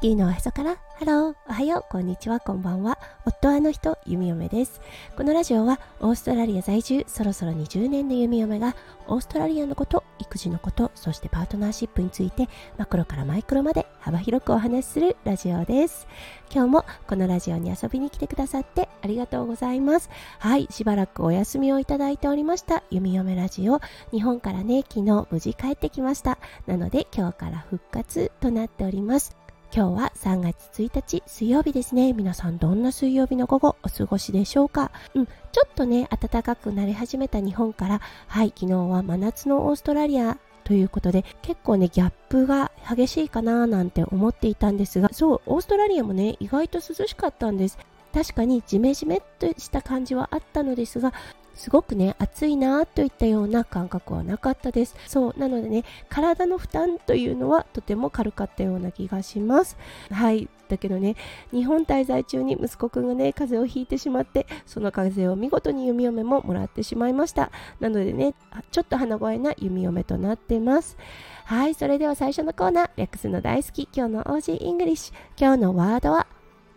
地球のおへそからハロー、おはよう、こんにちは、こんばんは。夫あの人、弓嫁です。このラジオはオーストラリア在住、そろそろ20年の弓嫁がオーストラリアのこと、育児のこと、そしてパートナーシップについてマクロからマイクロまで幅広くお話しするラジオです。今日もこのラジオに遊びに来てくださってありがとうございます。はい、しばらくお休みをいただいておりました弓嫁ラジオ。日本からね、昨日無事帰ってきました。なので今日から復活となっております。今日は3月1日水曜日ですね。皆さんどんな水曜日の午後お過ごしでしょうか？うん、ちょっとね、暖かくなり始めた日本から、はい、昨日は真夏のオーストラリアということで結構ねギャップが激しいかななんて思っていたんですがそうオーストラリアもね意外と涼しかったんです確かにジメジメっとした感じはあったのですがすごくね暑いなといったような感覚はなかったです。そうなのでね体の負担というのはとても軽かったような気がします。はい。だけどね日本滞在中に息子くんがね風邪をひいてしまってその風邪を見事に弓嫁ももらってしまいました。なのでねちょっと鼻声な弓嫁となってます。はい。それでは最初のコーナー略すの大好き今日の Aussie English。今日のワードは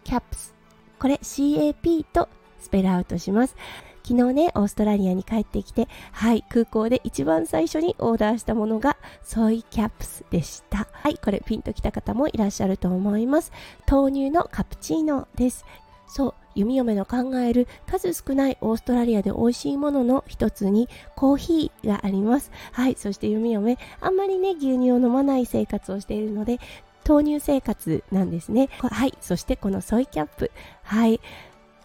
CAPS これ CAP とスペルアウトします。昨日ね、オーストラリアに帰ってきて、はい、空港で一番最初にオーダーしたものがソイキャップスでした。はい、これピンときた方もいらっしゃると思います。豆乳のカプチーノです。そう、弓嫁の考える数少ないオーストラリアで美味しいものの一つにコーヒーがあります。はい、そして弓嫁、あんまりね、牛乳を飲まない生活をしているので、豆乳生活なんですね。はい、そしてこのソイキャップ。はい、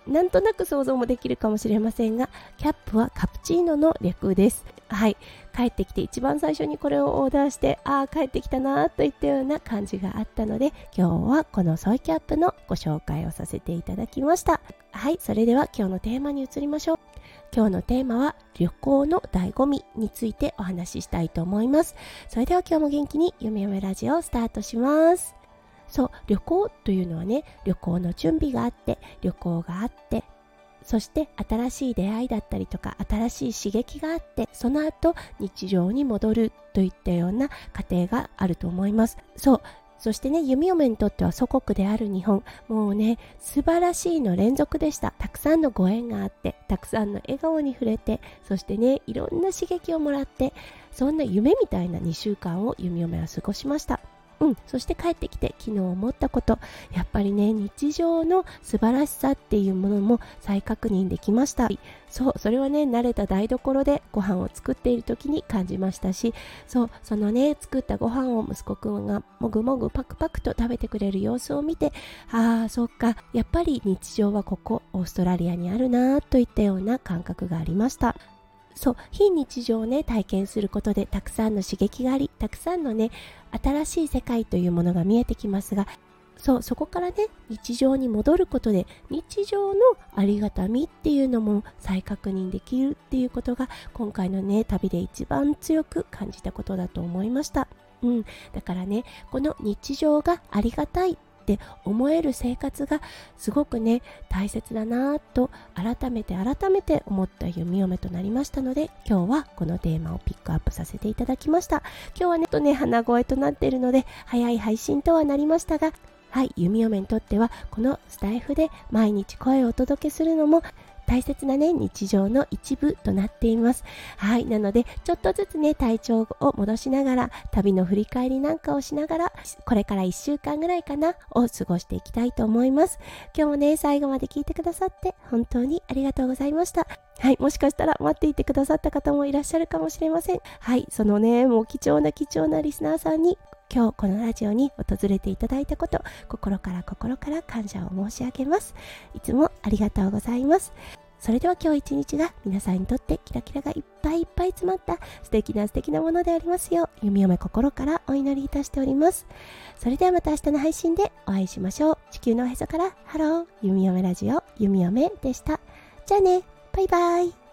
なんとなく想像もできるかもしれませんが、キャップはカプチーノの略です。はい。帰ってきて一番最初にこれをオーダーして、ああ、帰ってきたなといったような感じがあったので、今日はこのソイキャップのご紹介をさせていただきました。はい。それでは今日のテーマに移りましょう。今日のテーマは旅行の醍醐味についてお話ししたいと思います。それでは今日も元気にゆめゆめラジオをスタートします。そう旅行というのはね旅行の準備があって旅行があってそして新しい出会いだったりとか新しい刺激があってその後日常に戻るといったような過程があると思います。そうそしてね弓嫁にとっては祖国である日本。もうね素晴らしいの連続でした。たくさんのご縁があってたくさんの笑顔に触れてそしてねいろんな刺激をもらってそんな夢みたいな2週間を弓嫁は過ごしました。うん、そして帰ってきて昨日思ったこと。やっぱりね日常の素晴らしさっていうものも再確認できました。そうそれはね慣れた台所でご飯を作っている時に感じましたしそうそのね作ったご飯を息子くんがもぐもぐパクパクと食べてくれる様子を見てああそっかやっぱり日常はここオーストラリアにあるなといったような感覚がありました。そう非日常をね体験することでたくさんの刺激がありたくさんのね新しい世界というものが見えてきますがそうそこからね日常に戻ることで日常のありがたみっていうのも再確認できるっていうことが今回のね旅で一番強く感じたことだと思いました。うん、だからねこの日常がありがたいって思える生活がすごくね大切だなと改めて改めて思った弓嫁となりましたので今日はこのテーマをピックアップさせていただきました。今日はねとね鼻声となっているので早い配信とはなりましたがはい、弓嫁にとってはこのスタイフで毎日声をお届けするのも大切なね、日常の一部となっています。はい。なので、ちょっとずつね、体調を戻しながら、旅の振り返りなんかをしながら、これから1週間ぐらいかな、を過ごしていきたいと思います。今日もね、最後まで聞いてくださって、本当にありがとうございました。はい。もしかしたら待っていてくださった方もいらっしゃるかもしれません。はい。そのね、もう貴重な貴重なリスナーさんに今日このラジオに訪れていただいたこと心から心から感謝を申し上げますいつもありがとうございます。それでは今日一日が皆さんにとってキラキラがいっぱいいっぱい詰まった素敵な素敵なものでありますよう弓嫁心からお祈りいたしております。それではまた明日の配信でお会いしましょう。地球のおへそからハロー弓嫁ラジオ弓嫁でした。じゃあね。バイバイ。